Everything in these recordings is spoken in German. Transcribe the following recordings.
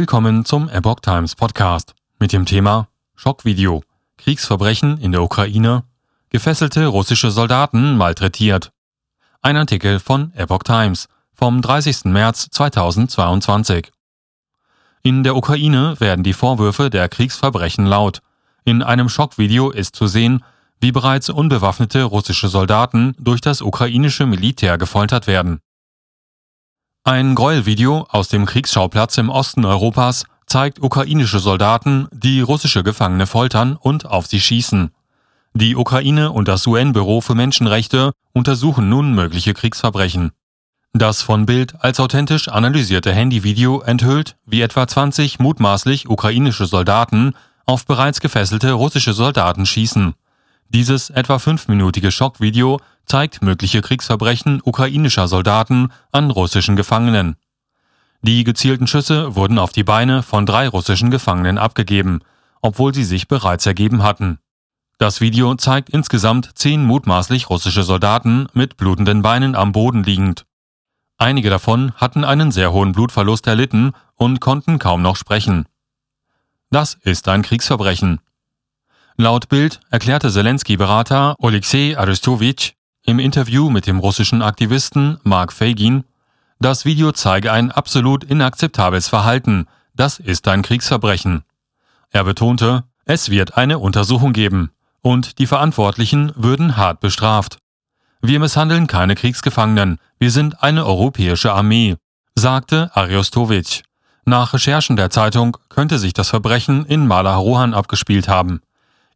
Willkommen zum Epoch Times Podcast mit dem Thema Schockvideo Kriegsverbrechen in der Ukraine Gefesselte russische Soldaten malträtiert. Ein Artikel von Epoch Times vom 30. März 2022. In der Ukraine werden die Vorwürfe der Kriegsverbrechen laut. In einem Schockvideo ist zu sehen, wie bereits unbewaffnete russische Soldaten durch das ukrainische Militär gefoltert werden. Ein Gräuelvideo aus dem Kriegsschauplatz im Osten Europas zeigt ukrainische Soldaten, die russische Gefangene foltern und auf sie schießen. Die Ukraine und das UN-Büro für Menschenrechte untersuchen nun mögliche Kriegsverbrechen. Das von Bild als authentisch analysierte Handyvideo enthüllt, wie etwa 20 mutmaßlich ukrainische Soldaten auf bereits gefesselte russische Soldaten schießen. Dieses etwa fünfminütige Schockvideo zeigt mögliche Kriegsverbrechen ukrainischer Soldaten an russischen Gefangenen. Die gezielten Schüsse wurden auf die Beine von drei russischen Gefangenen abgegeben, obwohl sie sich bereits ergeben hatten. Das Video zeigt insgesamt zehn mutmaßlich russische Soldaten mit blutenden Beinen am Boden liegend. Einige davon hatten einen sehr hohen Blutverlust erlitten und konnten kaum noch sprechen. Das ist ein Kriegsverbrechen. Laut Bild erklärte Zelensky-Berater Oleksiy Arestowitsch im Interview mit dem russischen Aktivisten Mark Fagin, das Video zeige ein absolut inakzeptables Verhalten, das ist ein Kriegsverbrechen. Er betonte, es wird eine Untersuchung geben und die Verantwortlichen würden hart bestraft. Wir misshandeln keine Kriegsgefangenen, wir sind eine europäische Armee, sagte Ariostovic. Nach Recherchen der Zeitung könnte sich das Verbrechen in Malaharohan abgespielt haben.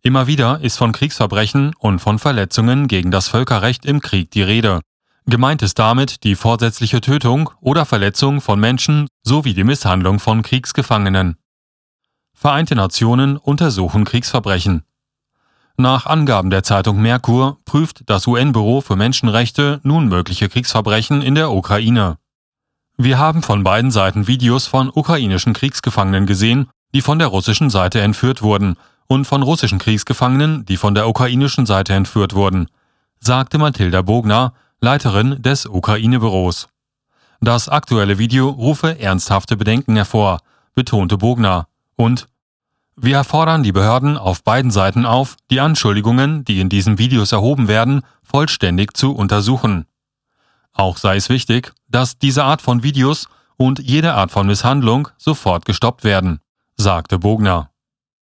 Immer wieder ist von Kriegsverbrechen und von Verletzungen gegen das Völkerrecht im Krieg die Rede. Gemeint ist damit die vorsätzliche Tötung oder Verletzung von Menschen sowie die Misshandlung von Kriegsgefangenen. Vereinte Nationen untersuchen Kriegsverbrechen. Nach Angaben der Zeitung Merkur prüft das UN-Büro für Menschenrechte nun mögliche Kriegsverbrechen in der Ukraine. Wir haben von beiden Seiten Videos von ukrainischen Kriegsgefangenen gesehen, die von der russischen Seite entführt wurden und von russischen Kriegsgefangenen, die von der ukrainischen Seite entführt wurden, sagte Mathilda Bogner, Leiterin des Ukraine-Büros. Das aktuelle Video rufe ernsthafte Bedenken hervor, betonte Bogner, und wir erfordern die Behörden auf beiden Seiten auf, die Anschuldigungen, die in diesen Videos erhoben werden, vollständig zu untersuchen. Auch sei es wichtig, dass diese Art von Videos und jede Art von Misshandlung sofort gestoppt werden, sagte Bogner.